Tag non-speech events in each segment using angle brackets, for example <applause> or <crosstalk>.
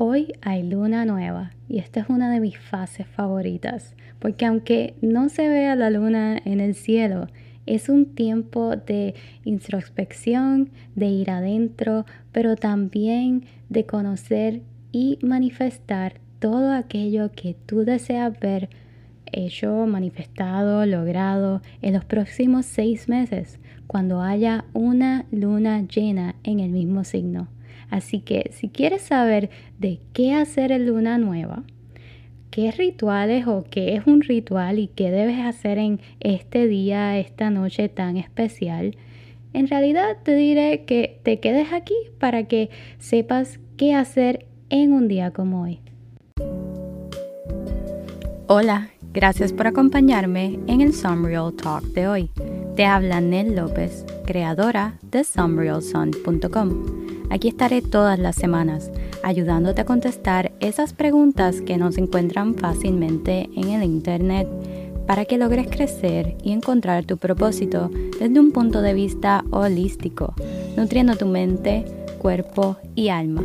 Hoy hay luna nueva y esta es una de mis fases favoritas, porque aunque no se vea la luna en el cielo, es un tiempo de introspección, de ir adentro, pero también de conocer y manifestar todo aquello que tú deseas ver hecho, manifestado, logrado en los próximos seis meses, cuando haya una luna llena en el mismo signo. Así que si quieres saber de qué hacer en luna nueva, qué rituales o qué es un ritual y qué debes hacer en este día, esta noche tan especial, en realidad te diré que te quedes aquí para que sepas qué hacer en un día como hoy. Hola, gracias por acompañarme en el Sunreal Talk de hoy. Te habla Nel López, creadora de sunrealsun.com Aquí estaré todas las semanas ayudándote a contestar esas preguntas que no se encuentran fácilmente en el Internet para que logres crecer y encontrar tu propósito desde un punto de vista holístico, nutriendo tu mente, cuerpo y alma.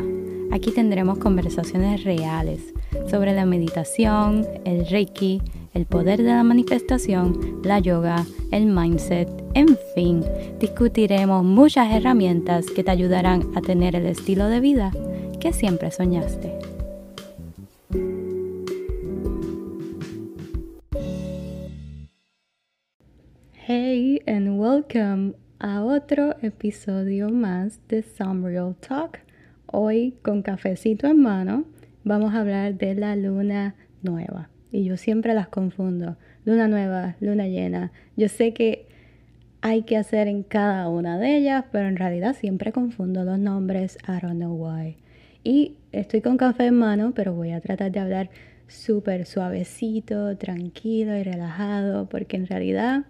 Aquí tendremos conversaciones reales sobre la meditación, el reiki, el poder de la manifestación, la yoga, el mindset, en fin, discutiremos muchas herramientas que te ayudarán a tener el estilo de vida que siempre soñaste. Hey and welcome a otro episodio más de Some Real Talk. Hoy con cafecito en mano vamos a hablar de la luna nueva y yo siempre las confundo. Luna nueva, luna llena. Yo sé que hay que hacer en cada una de ellas, pero en realidad siempre confundo los nombres. I don't know why. Y estoy con café en mano, pero voy a tratar de hablar súper suavecito, tranquilo y relajado, porque en realidad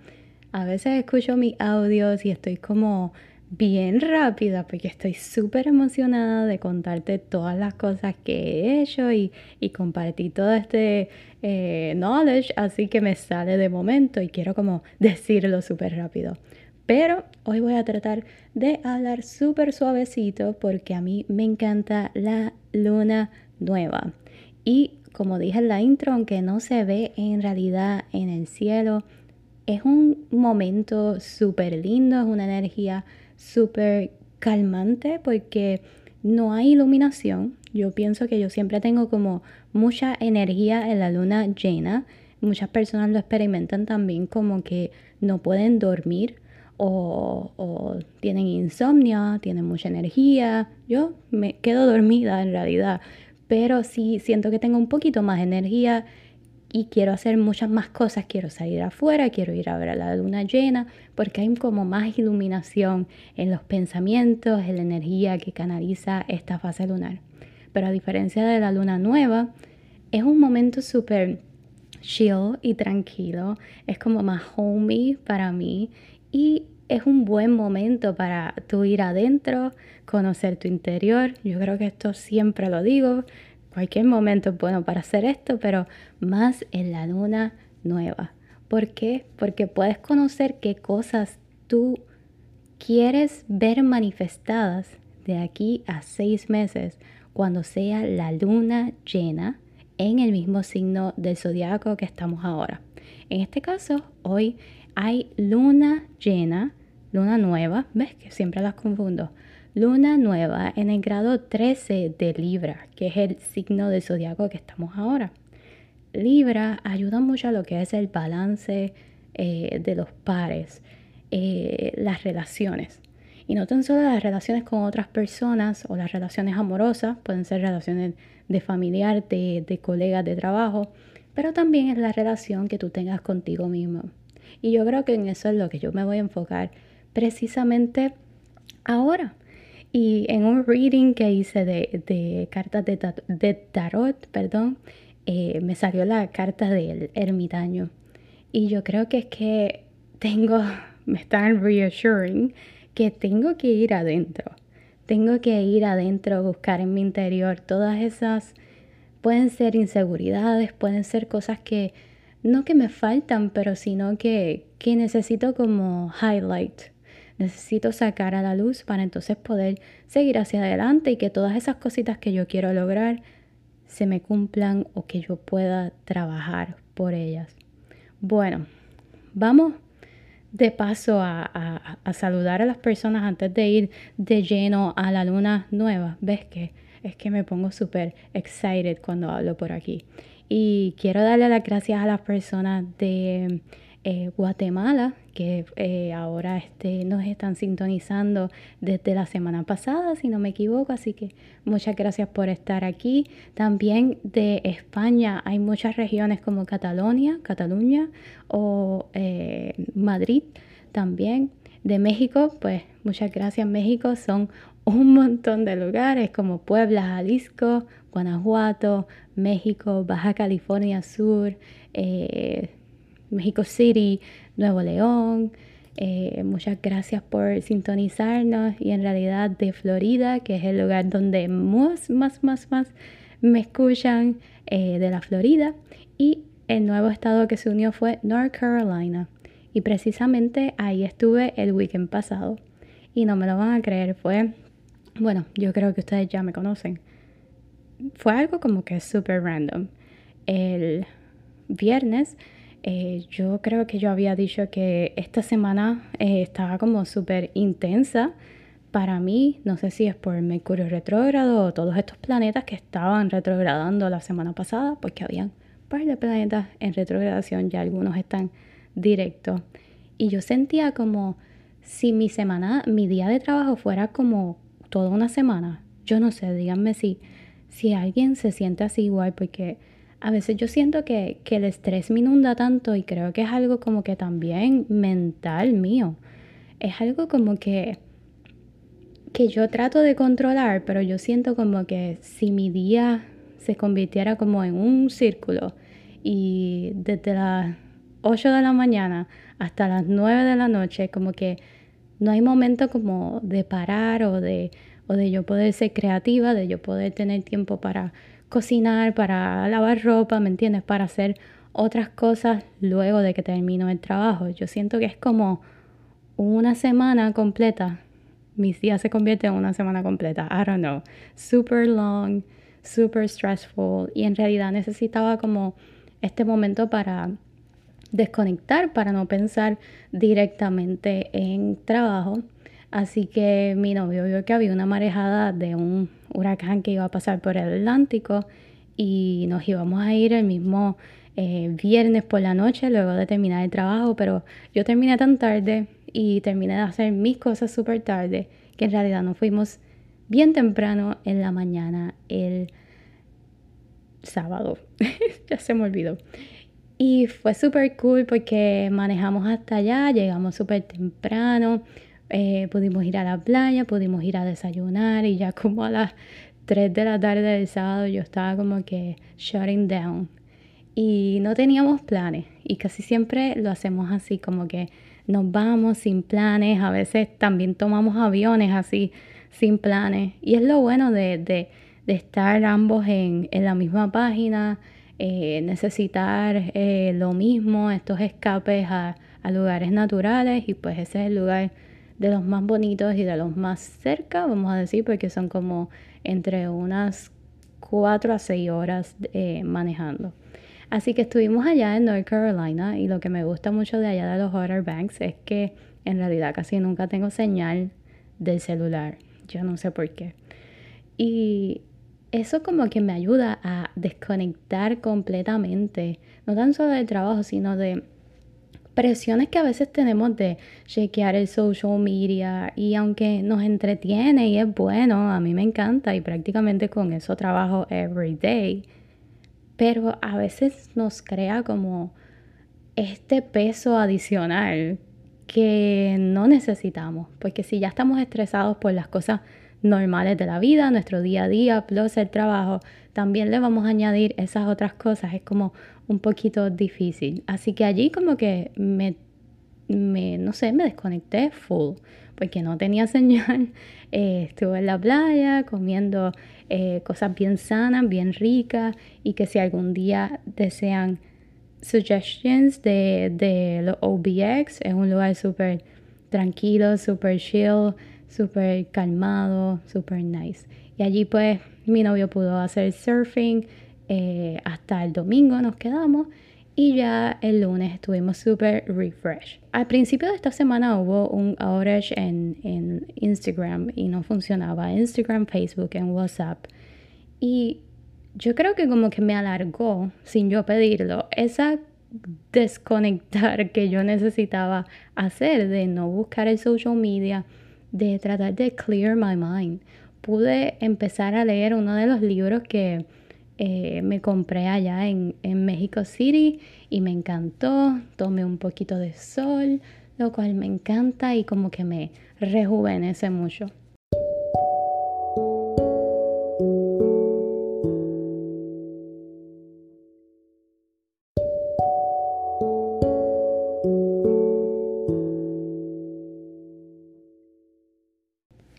a veces escucho mis audios y estoy como bien rápida porque estoy súper emocionada de contarte todas las cosas que he hecho y, y compartir todo este eh, knowledge, así que me sale de momento y quiero como decirlo súper rápido. Pero hoy voy a tratar de hablar súper suavecito porque a mí me encanta la luna nueva. Y como dije en la intro, aunque no se ve en realidad en el cielo, es un momento súper lindo, es una energía súper calmante porque no hay iluminación. Yo pienso que yo siempre tengo como mucha energía en la luna llena. Muchas personas lo experimentan también como que no pueden dormir o, o, tienen insomnio, tienen mucha energía. Yo me quedo dormida en realidad, pero sí siento que tengo un poquito más energía y quiero hacer muchas más cosas, quiero salir afuera, quiero ir a ver a la luna llena, porque hay como más iluminación en los pensamientos, en la energía que canaliza esta fase lunar. Pero a diferencia de la luna nueva, es un momento súper chill y tranquilo, es como más homey para mí y es un buen momento para tú ir adentro, conocer tu interior. Yo creo que esto siempre lo digo, cualquier momento es bueno para hacer esto, pero más en la luna nueva. ¿Por qué? Porque puedes conocer qué cosas tú quieres ver manifestadas de aquí a seis meses cuando sea la luna llena en el mismo signo del zodiaco que estamos ahora. En este caso, hoy hay luna llena, luna nueva, ves que siempre las confundo, luna nueva en el grado 13 de Libra, que es el signo del zodiaco que estamos ahora. Libra ayuda mucho a lo que es el balance eh, de los pares, eh, las relaciones. Y no tan solo las relaciones con otras personas o las relaciones amorosas, pueden ser relaciones de familiar, de, de colegas de trabajo, pero también es la relación que tú tengas contigo mismo. Y yo creo que en eso es lo que yo me voy a enfocar precisamente ahora. Y en un reading que hice de, cartas de, tarot, perdón, eh, me salió la carta del ermitaño. Y yo creo que es que tengo, <laughs> me están reassuring que tengo que ir adentro. Tengo que ir adentro, buscar en mi interior todas esas, pueden ser inseguridades, pueden ser cosas que no que me faltan, pero sino que, que necesito como highlight necesito sacar a la luz para entonces poder seguir hacia adelante y que todas esas cositas que yo quiero lograr se me cumplan o que yo pueda trabajar por ellas. Bueno, vamos de paso a, saludar a las personas antes de ir de lleno a la luna nueva. ¿Ves que? Es que me pongo súper excited cuando hablo por aquí. Y quiero darle las gracias a las personas de eh, Guatemala, que eh, ahora este, nos están sintonizando desde la semana pasada, si no me equivoco, así que muchas gracias por estar aquí. También de España hay muchas regiones como Cataluña, Cataluña o eh, Madrid también. De México, pues muchas gracias México, son un montón de lugares como Puebla, Jalisco, Guanajuato, México, Baja California Sur, México City, Nuevo León. Eh, muchas gracias por sintonizarnos y en realidad de Florida, que es el lugar donde más, más, más, más me escuchan eh, de la Florida. Y el nuevo estado que se unió fue North Carolina. Y precisamente ahí estuve el weekend pasado. Y no me lo van a creer, fue, bueno, yo creo que ustedes ya me conocen. Fue algo como que súper random. El viernes eh, yo creo que yo había dicho que esta semana eh, estaba como súper intensa para mí. No sé si es por Mercurio retrógrado o todos estos planetas que estaban retrogradando la semana pasada, porque habían un par de planetas en retrogradación, ya algunos están directos. Y yo sentía como si mi semana, mi día de trabajo fuera como toda una semana. Yo no sé, díganme si, si alguien se siente así igual, porque a veces yo siento que, el estrés me inunda tanto y creo que es algo como que también mental mío. Es algo como que, que yo trato de controlar, pero yo siento como que si mi día se convirtiera como en un círculo y desde las 8 de la mañana hasta las 9 de la noche, como que no hay momento como de parar o de, o de yo poder ser creativa, de yo poder tener tiempo para cocinar, para lavar ropa, ¿me entiendes? Para hacer otras cosas luego de que termino el trabajo. Yo siento que es como una semana completa. Mis días se convierten en una semana completa. I don't know. Super long, super stressful. Y en realidad necesitaba como este momento para desconectar, para no pensar directamente en trabajo. Así que mi novio vio que había una marejada de un huracán que iba a pasar por el Atlántico y nos íbamos a ir el mismo eh, viernes por la noche luego de terminar el trabajo, pero yo terminé tan tarde y terminé de hacer mis cosas súper tarde que en realidad nos fuimos bien temprano en la mañana el sábado. <laughs> ya se me olvidó. Y fue súper cool porque manejamos hasta allá, llegamos súper temprano. Eh, pudimos ir a la playa, pudimos ir a desayunar y ya como a las 3 de la tarde del sábado yo estaba como que shutting down. Y no teníamos planes y casi siempre lo hacemos así como que nos vamos sin planes, a veces también tomamos aviones así sin planes. Y es lo bueno de, de, estar ambos en, en, la misma página, eh, necesitar eh, lo mismo, estos escapes a, a lugares naturales y pues ese es el lugar de los más bonitos y de los más cerca, vamos a decir, porque son como entre unas 4 a 6 horas eh, manejando. Así que estuvimos allá en North Carolina y lo que me gusta mucho de allá de los Outer Banks es que en realidad casi nunca tengo señal del celular. Yo no sé por qué. Y eso como que me ayuda a desconectar completamente, no tan solo del trabajo, sino de presiones que a veces tenemos de chequear el social media y aunque nos entretiene y es bueno, a mí me encanta y prácticamente con eso trabajo every day, pero a veces nos crea como este peso adicional que no necesitamos, porque si ya estamos estresados por las cosas normales de la vida, nuestro día a día, plus el trabajo, también le vamos a añadir esas otras cosas. Es como un poquito difícil. Así que allí como que me, me no sé, me desconecté full porque no tenía <laughs> señal. Eh, estuve en la playa comiendo eh, cosas bien sanas, bien ricas y que si algún día desean suggestions de, de los OBX, es un lugar súper tranquilo, super chill, super calmado, super nice. Y allí pues mi novio pudo hacer surfing, eh, hasta el domingo nos quedamos y ya el lunes estuvimos súper refresh. Al principio de esta semana hubo un outage en, en Instagram y no funcionaba. Instagram, Facebook, en WhatsApp. Y yo creo que como que me alargó, sin yo pedirlo, esa desconectar que yo necesitaba hacer, de no buscar el social media, de tratar de clear my mind. Pude empezar a leer uno de los libros que eh, me compré allá en, en México City y me encantó. Tomé un poquito de sol, lo cual me encanta y como que me rejuvenece mucho.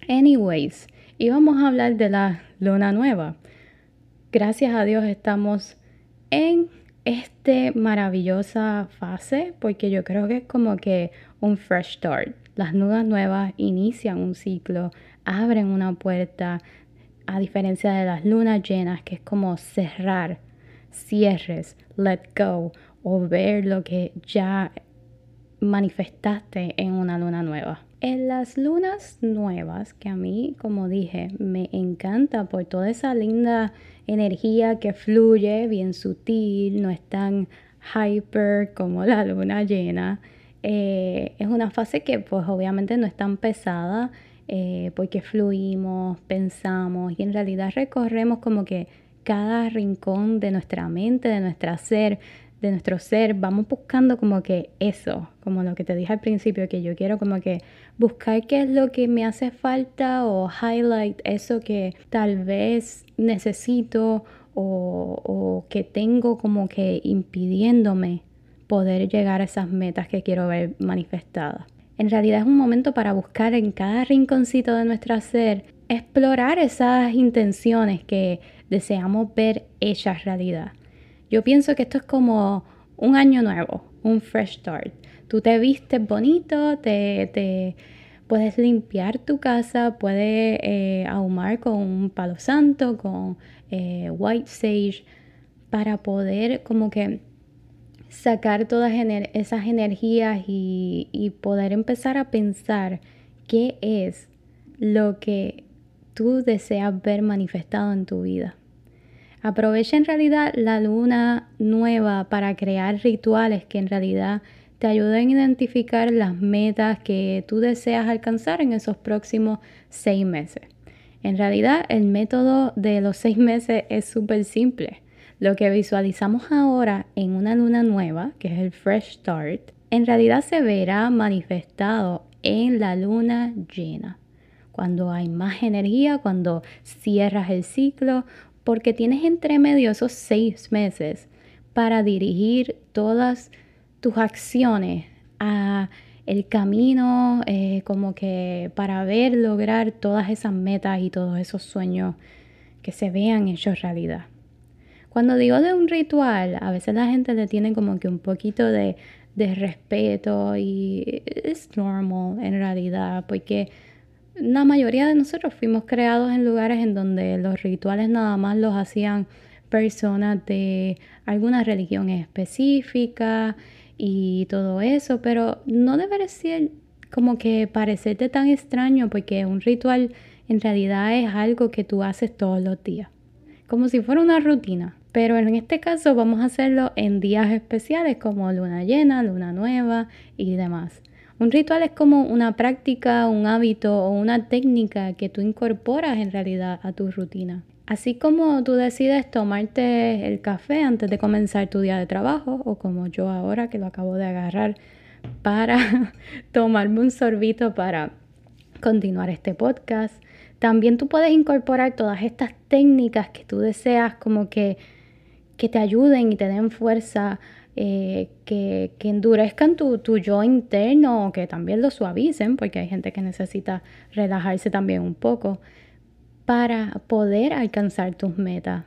Anyways, íbamos a hablar de la luna nueva. Gracias a Dios estamos en esta maravillosa fase porque yo creo que es como que un fresh start. Las lunas nuevas inician un ciclo, abren una puerta, a diferencia de las lunas llenas, que es como cerrar, cierres, let go o ver lo que ya manifestaste en una luna nueva. En las lunas nuevas, que a mí, como dije, me encanta por toda esa linda energía que fluye, bien sutil, no es tan hyper como la luna llena. Eh, es una fase que pues obviamente no es tan pesada eh, porque fluimos, pensamos y en realidad recorremos como que cada rincón de nuestra mente, de nuestro ser, de nuestro ser, vamos buscando como que eso, como lo que te dije al principio, que yo quiero como que buscar qué es lo que me hace falta o highlight eso que tal vez necesito o, o que tengo como que impidiéndome poder llegar a esas metas que quiero ver manifestadas. En realidad es un momento para buscar en cada rinconcito de nuestro ser, explorar esas intenciones que deseamos ver hechas realidad. Yo pienso que esto es como un año nuevo, un fresh start. Tú te vistes bonito, te, puedes limpiar tu casa, puedes eh, ahumar con un palo santo, con eh, white sage, para poder como que sacar todas esas energías y, y poder empezar a pensar qué es lo que tú deseas ver manifestado en tu vida. Aprovecha en realidad la luna nueva para crear rituales que en realidad te ayuden a identificar las metas que tú deseas alcanzar en esos próximos seis meses. En realidad el método de los seis meses es súper simple. Lo que visualizamos ahora en una luna nueva, que es el Fresh Start, en realidad se verá manifestado en la luna llena. Cuando hay más energía, cuando cierras el ciclo, porque tienes entre medio esos seis meses para dirigir todas tus acciones a el camino, eh, como que para ver, lograr todas esas metas y todos esos sueños que se vean hechos realidad. Cuando digo de un ritual, a veces la gente le tiene como que un poquito de, de respeto y es normal en realidad, porque la mayoría de nosotros fuimos creados en lugares en donde los rituales nada más los hacían personas de alguna religión específica y todo eso, pero no debería ser como que parecerte tan extraño porque un ritual en realidad es algo que tú haces todos los días, como si fuera una rutina. Pero en este caso vamos a hacerlo en días especiales como luna llena, luna nueva y demás. Un ritual es como una práctica, un hábito o una técnica que tú incorporas en realidad a tu rutina. Así como tú decides tomarte el café antes de comenzar tu día de trabajo o como yo ahora que lo acabo de agarrar para <laughs> tomarme un sorbito para continuar este podcast. También tú puedes incorporar todas estas técnicas que tú deseas como que, que te ayuden y te den fuerza eh, que, endurezcan tu, tu, yo interno o que también lo suavicen, porque hay gente que necesita relajarse también un poco para poder alcanzar tus metas.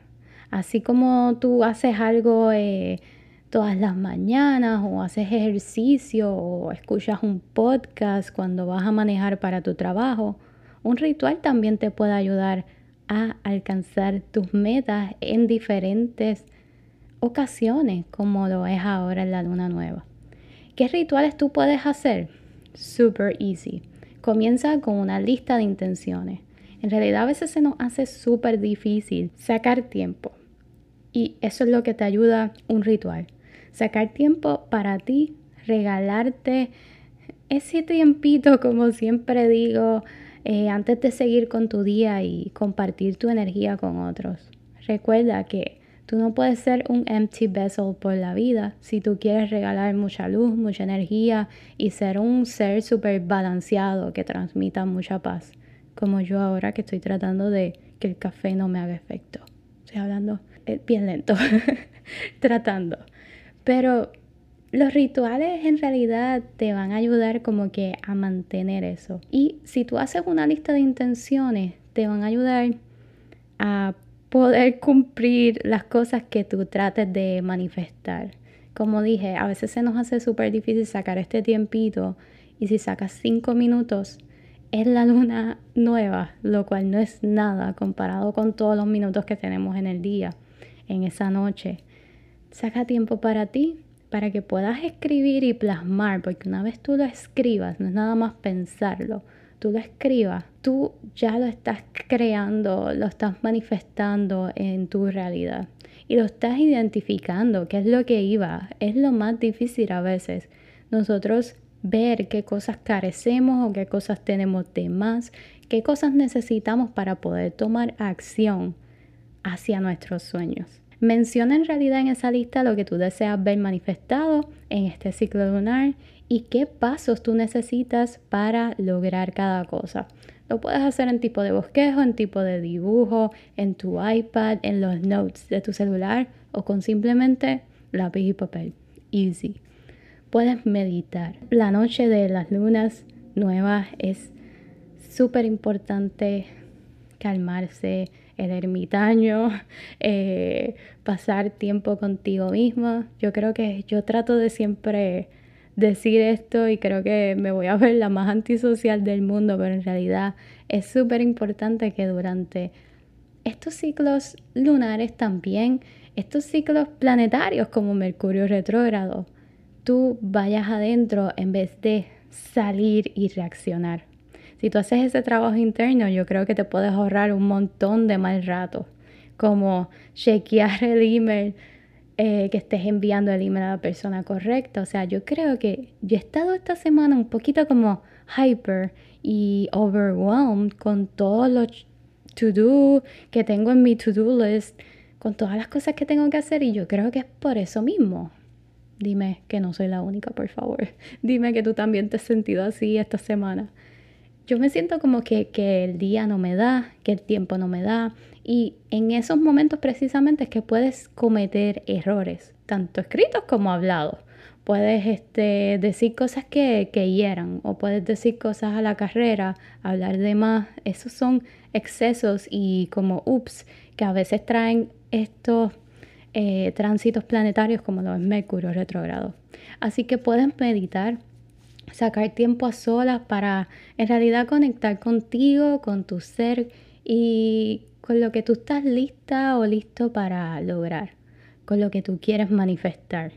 Así como tú haces algo eh, todas las mañanas o haces ejercicio o escuchas un podcast cuando vas a manejar para tu trabajo, un ritual también te puede ayudar a alcanzar tus metas en diferentes ocasiones, como lo es ahora en la luna nueva. ¿Qué rituales tú puedes hacer? Super easy. Comienza con una lista de intenciones. En realidad a veces se nos hace súper difícil sacar tiempo. Y eso es lo que te ayuda un ritual. Sacar tiempo para ti, regalarte ese tiempito, como siempre digo, eh, antes de seguir con tu día y compartir tu energía con otros. Recuerda que tú no puedes ser un empty vessel por la vida si tú quieres regalar mucha luz, mucha energía y ser un ser súper balanceado que transmita mucha paz, como yo ahora que estoy tratando de que el café no me haga efecto. Estoy hablando eh, bien lento, <laughs> tratando. Pero los rituales en realidad te van a ayudar como que a mantener eso. Y si tú haces una lista de intenciones, te van a ayudar a poder cumplir las cosas que tú trates de manifestar. Como dije, a veces se nos hace súper difícil sacar este tiempito y si sacas cinco minutos es la luna nueva, lo cual no es nada comparado con todos los minutos que tenemos en el día, en esa noche. Saca tiempo para ti, para que puedas escribir y plasmar, porque una vez tú lo escribas, no es nada más pensarlo, tú lo escribas, tú ya lo estás creando, lo estás manifestando en tu realidad y lo estás identificando, qué es lo que iba, es lo más difícil a veces. Nosotros ver qué cosas carecemos o qué cosas tenemos de más, qué cosas necesitamos para poder tomar acción hacia nuestros sueños. Menciona en realidad en esa lista lo que tú deseas ver manifestado en este ciclo lunar y qué pasos tú necesitas para lograr cada cosa. Lo puedes hacer en tipo de bosquejo, en tipo de dibujo, en tu iPad, en los notes de tu celular o con simplemente lápiz y papel. Easy. Puedes meditar. La noche de las lunas nuevas es súper importante calmarse, el ermitaño, <laughs> eh, pasar tiempo contigo misma. Yo creo que yo trato de siempre decir esto y creo que me voy a ver la más antisocial del mundo, pero en realidad es súper importante que durante estos ciclos lunares también, estos ciclos planetarios como Mercurio retrógrado, tú vayas adentro en vez de salir y reaccionar. Si tú haces ese trabajo interno, yo creo que te puedes ahorrar un montón de mal rato, como chequear el email, eh, que estés enviando el email a la persona correcta. O sea, yo creo que yo he estado esta semana un poquito como hyper y overwhelmed con todos los to-do que tengo en mi to-do list, con todas las cosas que tengo que hacer y yo creo que es por eso mismo. Dime que no soy la única, por favor. <laughs> Dime que tú también te has sentido así esta semana yo me siento como que, que, el día no me da, que el tiempo no me da. Y en esos momentos precisamente es que puedes cometer errores, tanto escritos como hablados. Puedes este, decir cosas que, que hieran o puedes decir cosas a la carrera, hablar de más. Esos son excesos y como ups que a veces traen estos eh, tránsitos planetarios como lo es Mercurio retrógrado. Así que puedes meditar, sacar tiempo a solas para en realidad conectar contigo, con tu ser y con lo que tú estás lista o listo para lograr, con lo que tú quieres manifestar.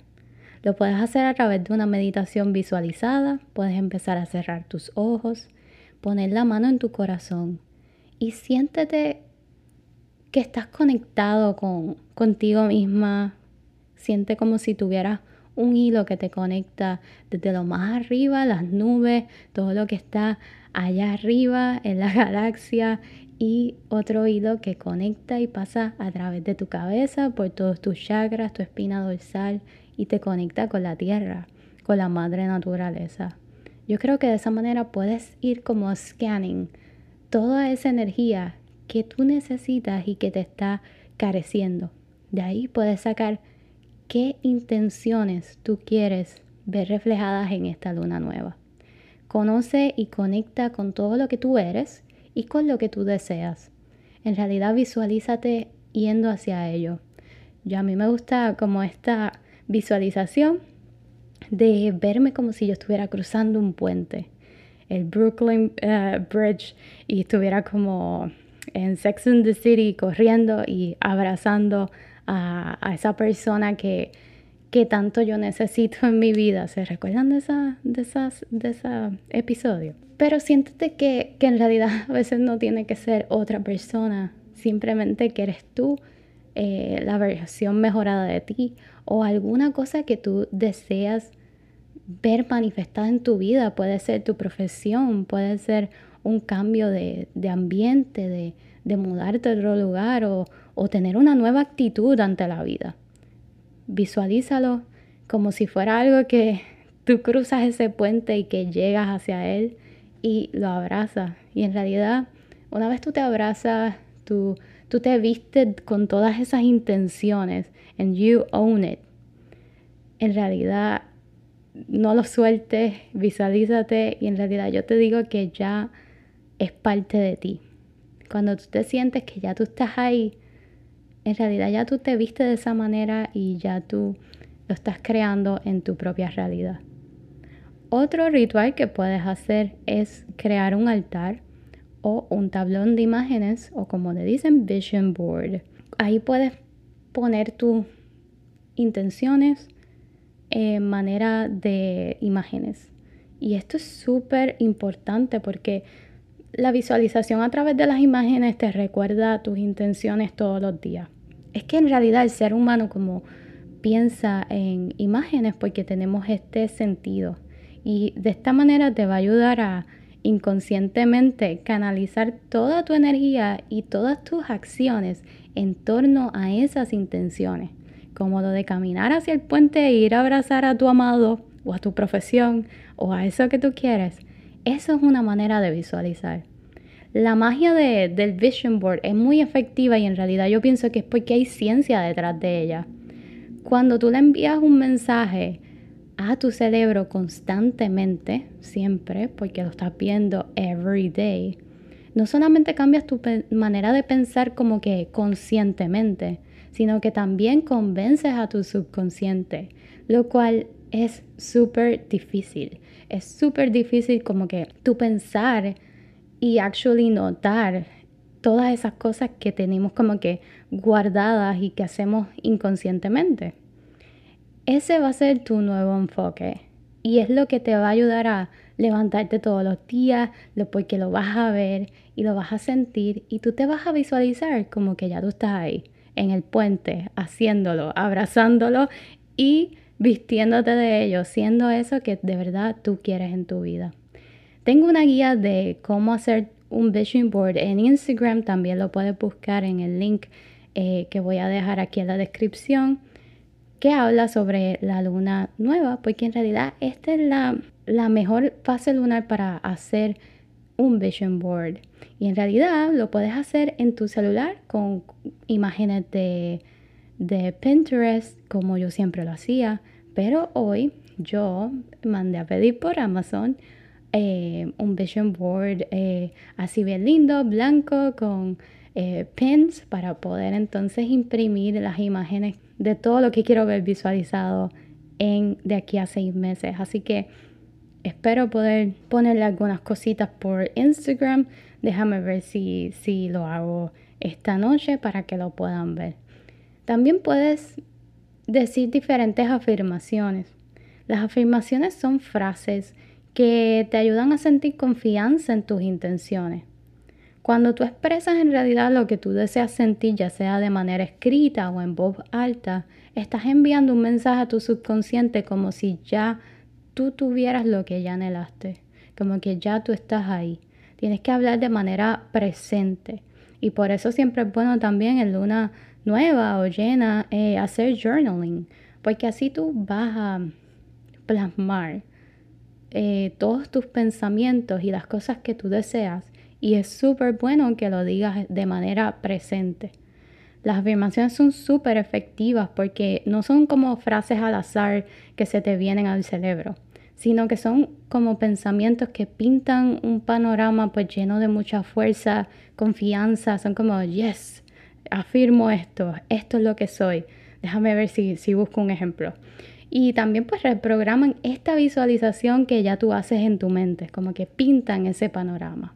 Lo puedes hacer a través de una meditación visualizada, puedes empezar a cerrar tus ojos, poner la mano en tu corazón y siéntete que estás conectado con contigo misma, siente como si tuvieras un hilo que te conecta desde lo más arriba, las nubes, todo lo que está allá arriba en la <laughs> galaxia y otro hilo que conecta y pasa a través de tu cabeza por todos tus chakras, tu espina dorsal y te conecta con la tierra, con la madre naturaleza. Yo creo que de esa manera puedes ir como scanning toda esa energía que tú necesitas y que te está careciendo. De ahí puedes sacar qué intenciones tú quieres ver reflejadas en esta luna nueva. Conoce y conecta con todo lo que tú eres y con lo que tú deseas. En realidad visualízate yendo hacia ello. Yo a mí me gusta como esta visualización de verme como si yo estuviera cruzando un puente, el Brooklyn eh, Bridge, y estuviera como en Sex and the City corriendo y abrazando a, esa persona que, que, tanto yo necesito en mi vida. ¿Se recuerdan de, esa, de, esas, de ese episodio? Pero siéntete que, que en realidad <laughs> a veces no tiene que ser otra persona, simplemente que eres tú eh, la versión mejorada de ti o alguna cosa que tú deseas ver manifestada en tu vida. Puede ser tu profesión, puede ser un cambio de, ambiente, de, de, mudarte a otro lugar o, o tener una nueva actitud ante la vida. Visualízalo como si fuera algo que tú cruzas ese puente y que llegas hacia él y lo abrazas. Y en realidad, una vez tú te abrazas, tú tú te viste con todas esas intenciones and you own it. En realidad, no lo sueltes, visualízate y en realidad yo te digo que ya es parte de ti. Cuando tú te sientes que ya tú estás ahí, en realidad ya tú te viste de esa manera y ya tú lo estás creando en tu propia realidad. Otro ritual que puedes hacer es crear un altar o un tablón de imágenes o como le dicen vision board. Ahí puedes poner tus intenciones en manera de imágenes. Y esto es súper importante porque la visualización a través de las imágenes te recuerda tus intenciones todos los días. Es que en realidad el ser humano como piensa en imágenes porque tenemos este sentido y de esta manera te va a ayudar a inconscientemente canalizar toda tu energía y todas tus acciones en torno a esas intenciones, como lo de caminar hacia el puente e ir a abrazar a tu amado o a tu profesión o a eso que tú quieres. Eso es una manera de visualizar. La magia del vision board es muy efectiva y en realidad yo pienso que es porque hay ciencia detrás de ella. Cuando tú le envías un mensaje a tu cerebro constantemente, siempre, porque lo estás viendo every day, no solamente cambias tu manera de pensar como que conscientemente, sino que también convences a tu subconsciente, lo cual es súper difícil. Es súper difícil como que tú pensar y actually notar todas esas cosas que tenemos como que guardadas y que hacemos inconscientemente. Ese va a ser tu nuevo enfoque y es lo que te va a ayudar a levantarte todos los días, porque lo vas a ver y lo vas a sentir y tú te vas a visualizar como que ya tú estás ahí, en el puente, haciéndolo, abrazándolo y vistiéndote de ello, siendo eso que de verdad tú quieres en tu vida. Tengo una guía de cómo hacer un vision board en Instagram, también lo puedes buscar en el link eh, que voy a dejar aquí en la descripción que habla sobre la luna nueva, porque en realidad esta es la, la mejor fase lunar para hacer un vision board. Y en realidad lo puedes hacer en tu celular con imágenes de, de Pinterest, como yo siempre lo hacía. Pero hoy yo mandé a pedir por Amazon eh, un vision board eh, así bien lindo, blanco, con eh, pins para poder entonces imprimir las imágenes de todo lo que quiero ver visualizado en de aquí a seis meses. Así que espero poder ponerle algunas cositas por Instagram. Déjame ver si, si lo hago esta noche para que lo puedan ver. También puedes decir diferentes afirmaciones. Las afirmaciones son frases que te ayudan a sentir confianza en tus intenciones. Cuando tú expresas en realidad lo que tú deseas sentir, ya sea de manera escrita o en voz alta, estás enviando un mensaje a tu subconsciente como si ya tú tuvieras lo que ya anhelaste, como que ya tú estás ahí. Tienes que hablar de manera presente. Y por eso siempre es bueno también en luna nueva o llena eh, hacer journaling, porque así tú vas a plasmar eh, todos tus pensamientos y las cosas que tú deseas y es súper bueno que lo digas de manera presente. Las afirmaciones son súper efectivas porque no son como frases al azar que se te vienen al cerebro, sino que son como pensamientos que pintan un panorama pues lleno de mucha fuerza, confianza, son como, yes, afirmo esto, esto es lo que soy. Déjame ver si, si busco un ejemplo. Y también pues reprograman esta visualización que ya tú haces en tu mente, como que pintan ese panorama.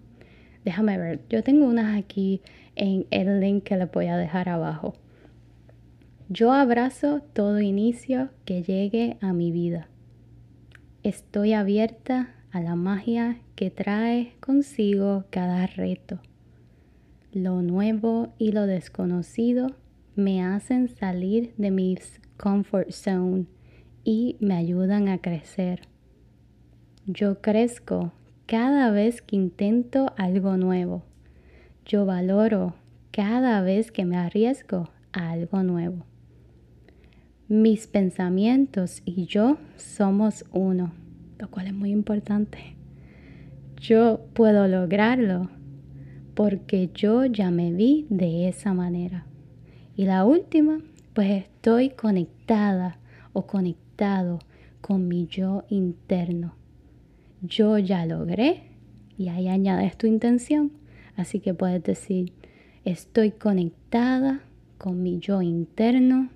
Déjame ver, yo tengo unas aquí en el link que le voy a dejar abajo. Yo abrazo todo inicio que llegue a mi vida. Estoy abierta a la magia que trae consigo cada reto. Lo nuevo y lo desconocido me hacen salir de mi comfort zone y me ayudan a crecer. Yo crezco cada vez que intento algo nuevo. Yo valoro cada vez que me arriesgo a algo nuevo. Mis pensamientos y yo somos uno, lo cual es muy importante. Yo puedo lograrlo porque yo ya me vi de esa manera. Y la última, pues estoy conectada o conectado con mi yo interno yo ya logré y ahí añades tu intención. Así que puedes decir, estoy conectada con mi yo interno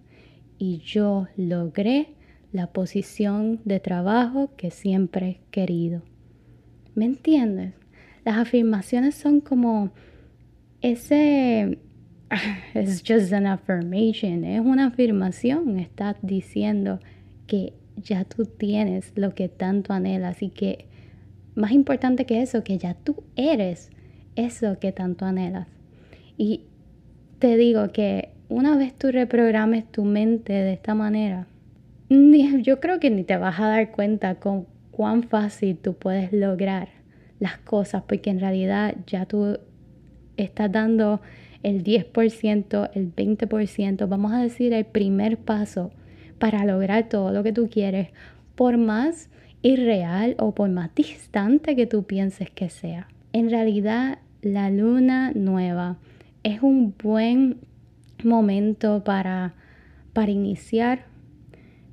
y yo logré la posición de trabajo que siempre he querido. ¿Me entiendes? Las afirmaciones son como ese <laughs> es just an affirmation, es una afirmación, estás diciendo que ya tú tienes lo que tanto anhelas y que más importante que eso, que ya tú eres eso que tanto anhelas. Y te digo que una vez tú reprogrames tu mente de esta manera, yo creo que ni te vas a dar cuenta con cuán fácil tú puedes lograr las cosas, porque en realidad ya tú estás dando el 10%, el 20%, vamos a decir el primer paso para lograr todo lo que tú quieres, por más irreal o por más distante que tú pienses que sea. En realidad, la luna nueva es un buen momento para, para iniciar.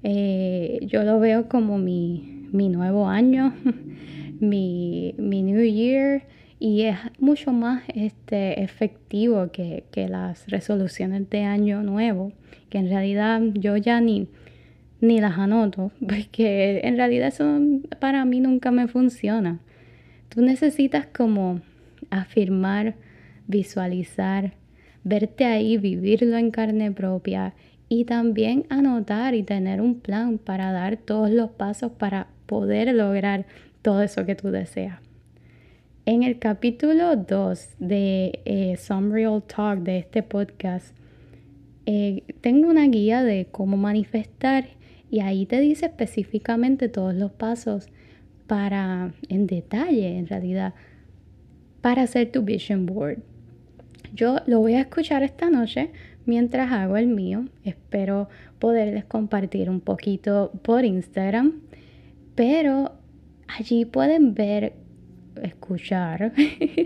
Eh, yo lo veo como mi, nuevo año, <laughs> mi, mi, New Year, y es mucho más este, efectivo que, que las resoluciones de año nuevo, que en realidad yo ya ni ni las anoto, <laughs> porque en realidad eso para mí nunca me funciona. Tú necesitas como afirmar, visualizar, verte ahí, vivirlo en carne propia y también anotar y tener un plan para dar todos los pasos para poder lograr todo eso que tú deseas. En el capítulo 2 de eh, Some Real Talk de este podcast, eh, tengo una guía de cómo manifestar y ahí te dice específicamente todos los pasos para, en detalle en realidad, para hacer tu vision board. Yo lo voy a escuchar esta noche mientras hago el mío. Espero poderles compartir un poquito por Instagram. Pero allí pueden ver, escuchar,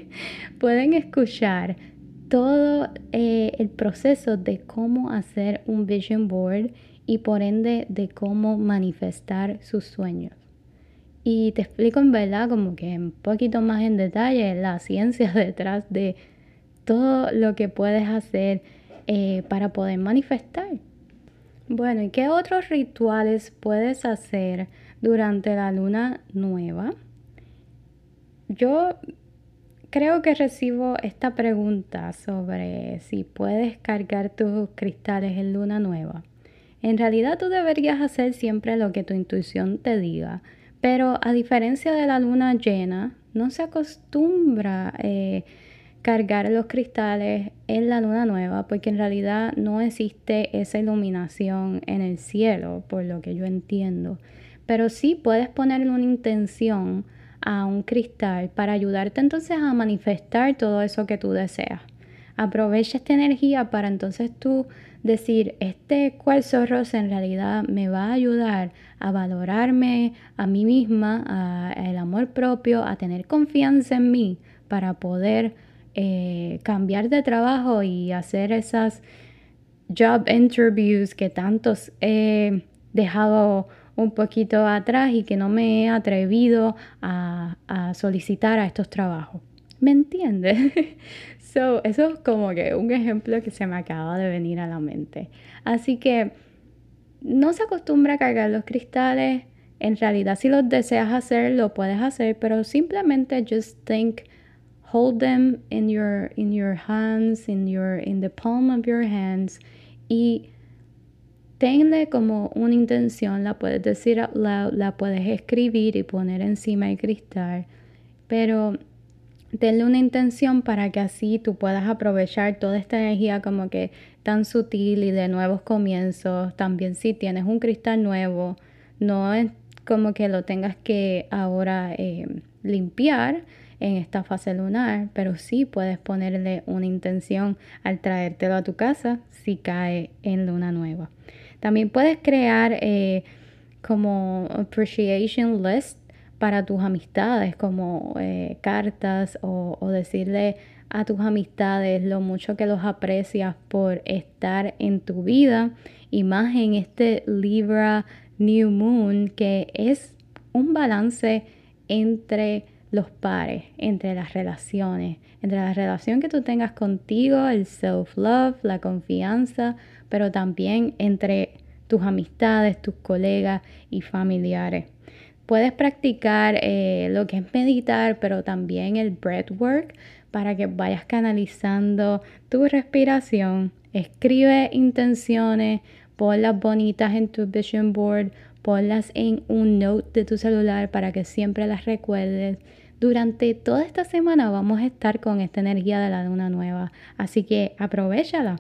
<laughs> pueden escuchar todo eh, el proceso de cómo hacer un vision board y por ende de cómo manifestar sus sueños. Y te explico en verdad como que un poquito más en detalle la ciencia <laughs> detrás de todo lo que puedes hacer eh, para poder manifestar. Bueno, ¿y qué otros rituales puedes hacer durante la luna nueva? Yo creo que recibo esta pregunta sobre si puedes cargar tus cristales en luna nueva. En realidad tú deberías hacer siempre lo que tu intuición te diga, pero a diferencia de la luna llena, no se acostumbra eh, cargar los cristales en la luna nueva porque en realidad no existe esa iluminación en el cielo, por lo que yo entiendo. Pero sí puedes ponerle una intención a un cristal para ayudarte entonces a manifestar todo eso que tú deseas. Aprovecha esta energía para entonces tú decir, este cuarzo rosa en realidad me va a ayudar a valorarme a mí misma, a, el amor propio, a tener confianza en mí para poder eh, cambiar de trabajo y hacer esas job interviews que tantos he dejado un poquito atrás y que no me he atrevido a, a solicitar a estos trabajos. ¿Me entiendes? <laughs> So, eso es como que un ejemplo que se me acaba de venir a la mente. Así que no se acostumbra a cargar los cristales. En realidad, si los deseas hacer, lo puedes hacer, pero simplemente just think, hold them in your in your hands, in your in the palm of your hands y tenle como una intención, la puedes decir out loud, la puedes escribir y poner encima el cristal, pero tenle una intención para que así tú puedas aprovechar toda esta energía como que tan sutil y de nuevos comienzos. También si tienes un cristal nuevo, no es como que lo tengas que ahora eh, limpiar en esta fase lunar, pero sí puedes ponerle una intención al traértelo a tu casa si cae en luna nueva. También puedes crear eh, como appreciation list para tus amistades, como eh, cartas o, o decirle a tus amistades lo mucho que los aprecias por estar en tu vida y más en este Libra New Moon que es un balance entre los pares, entre las relaciones, entre la relación que tú tengas contigo, el self-love, la confianza, pero también entre tus amistades, tus colegas y familiares. Puedes practicar eh, lo que es meditar, pero también el breathwork para que vayas canalizando tu respiración. Escribe intenciones, ponlas bonitas en tu vision board, ponlas en un note de tu celular para que siempre las recuerdes. Durante toda esta semana vamos a estar con esta energía de la luna nueva, así que aprovechala.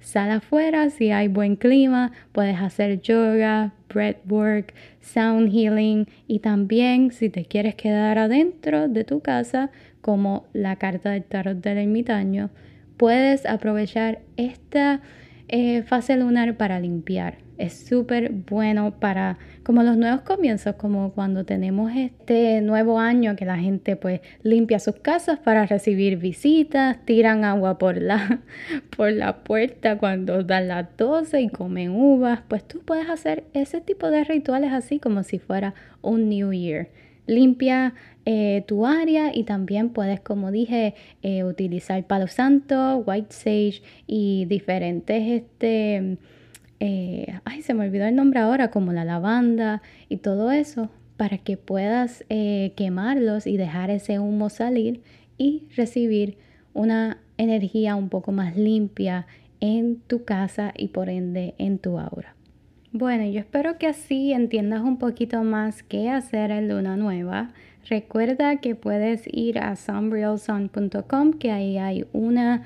Sal afuera si hay buen clima, puedes hacer yoga, breathwork, sound healing y también si te quieres quedar adentro de tu casa, como la carta del tarot del ermitaño, puedes aprovechar esta eh, fase lunar para limpiar es súper bueno para como los nuevos comienzos, como cuando tenemos este nuevo año que la gente pues limpia sus casas para recibir visitas, tiran agua por la, <laughs> por la puerta cuando dan las 12 y comen uvas, pues tú puedes hacer ese tipo de rituales así como si fuera un New Year. Limpia eh, tu área y también puedes, como dije, eh, utilizar palo santo, white sage y diferentes este, eh, ay, se me olvidó el nombre ahora, como la lavanda y todo eso, para que puedas eh, quemarlos y dejar ese humo salir y recibir una energía un poco más limpia en tu casa y por ende en tu aura. Bueno, yo espero que así entiendas un poquito más qué hacer en Luna Nueva. Recuerda que puedes ir a sunrealsun.com, que ahí hay una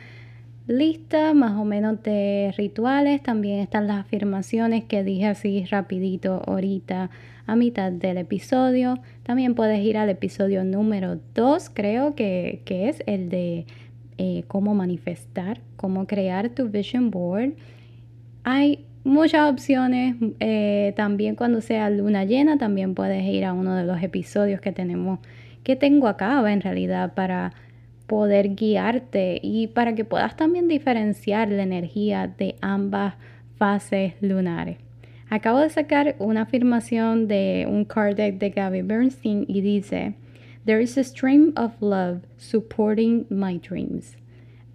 lista más o menos de rituales. También están las afirmaciones que dije así rapidito ahorita a mitad del episodio. También puedes ir al episodio número 2, creo que, es el de eh, cómo manifestar, cómo crear tu vision board. Hay muchas opciones. Eh, también cuando sea luna llena, también puedes ir a uno de los episodios que tenemos, que tengo acá en realidad para poder guiarte y para que puedas también diferenciar la energía de ambas fases lunares. Acabo de sacar una afirmación de un card deck de Gabby Bernstein y dice, There is a stream of love supporting my dreams.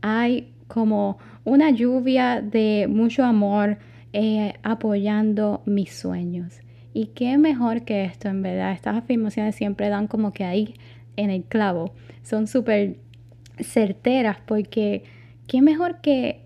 Hay como una lluvia de mucho amor eh, apoyando mis sueños. Y qué mejor que esto, en verdad. Estas afirmaciones siempre dan como que ahí en el clavo. Son súper certeras, porque qué mejor que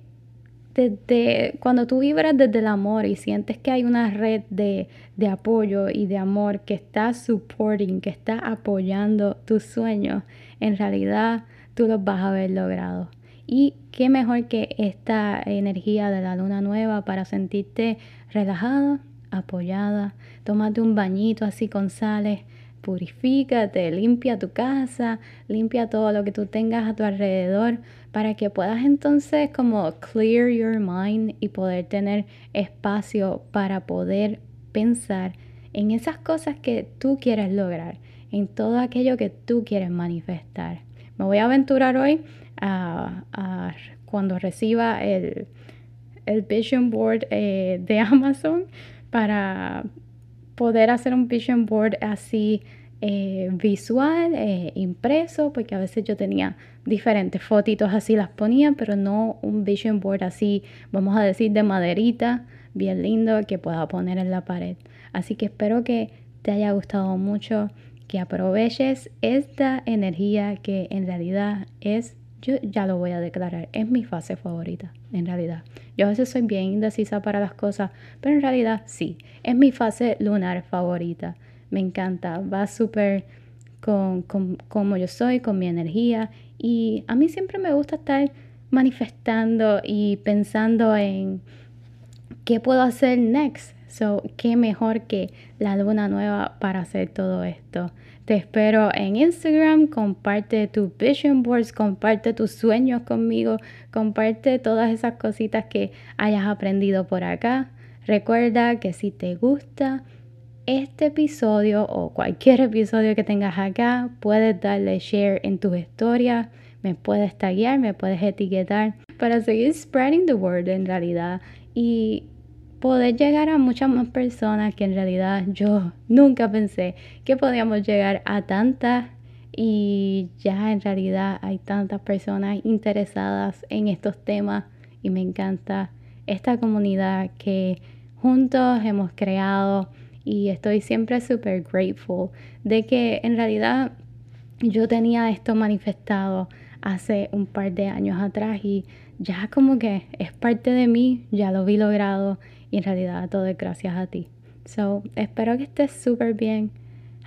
desde cuando tú vibras desde el amor y sientes que hay una red de, de apoyo y de amor que está supporting, que está apoyando tus sueños, en realidad tú los vas a haber logrado. Y qué mejor que esta energía de la luna nueva para sentirte relajado, apoyada, tómate un bañito así con sales, purifícate, limpia tu casa, limpia todo lo que tú tengas a tu alrededor para que puedas entonces como clear your mind y poder tener espacio para poder pensar en esas cosas que tú quieres lograr, en todo aquello que tú quieres manifestar. Me voy a aventurar hoy a, cuando reciba el, el Vision Board eh, de <laughs> Amazon para poder hacer un vision board así eh, visual, eh, impreso, porque a veces yo tenía diferentes fotitos así las ponía, pero no un vision board así, vamos a decir, de maderita, bien lindo que pueda poner en la pared. Así que espero que te haya gustado mucho, que aproveches esta energía que en realidad es, yo ya lo voy a declarar, es mi fase favorita, en realidad. Yo a veces soy bien indecisa para las cosas, pero en realidad sí, es mi fase lunar favorita. Me encanta, va súper con, como yo soy, con mi energía y a mí siempre me gusta estar manifestando y pensando en qué puedo hacer next. So, qué mejor que la luna nueva para hacer todo esto. Te espero en Instagram, comparte tus vision boards, comparte tus sueños conmigo, comparte todas esas cositas que hayas aprendido por acá. Recuerda que si te gusta este episodio o cualquier episodio que tengas acá, puedes darle share en tus historias, me puedes taguear, me puedes etiquetar para seguir spreading the word en realidad y poder llegar a muchas más personas que en realidad yo nunca pensé que podíamos llegar a tantas. Y ya en realidad hay tantas personas interesadas en estos temas y me encanta esta comunidad que juntos hemos creado. Y estoy siempre súper grateful de que en realidad yo tenía esto manifestado hace un par de años atrás y ya como que es parte de mí, ya lo vi logrado y en realidad todo es gracias a ti. So, espero que estés súper bien.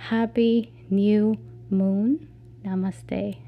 Happy New Moon. Namaste.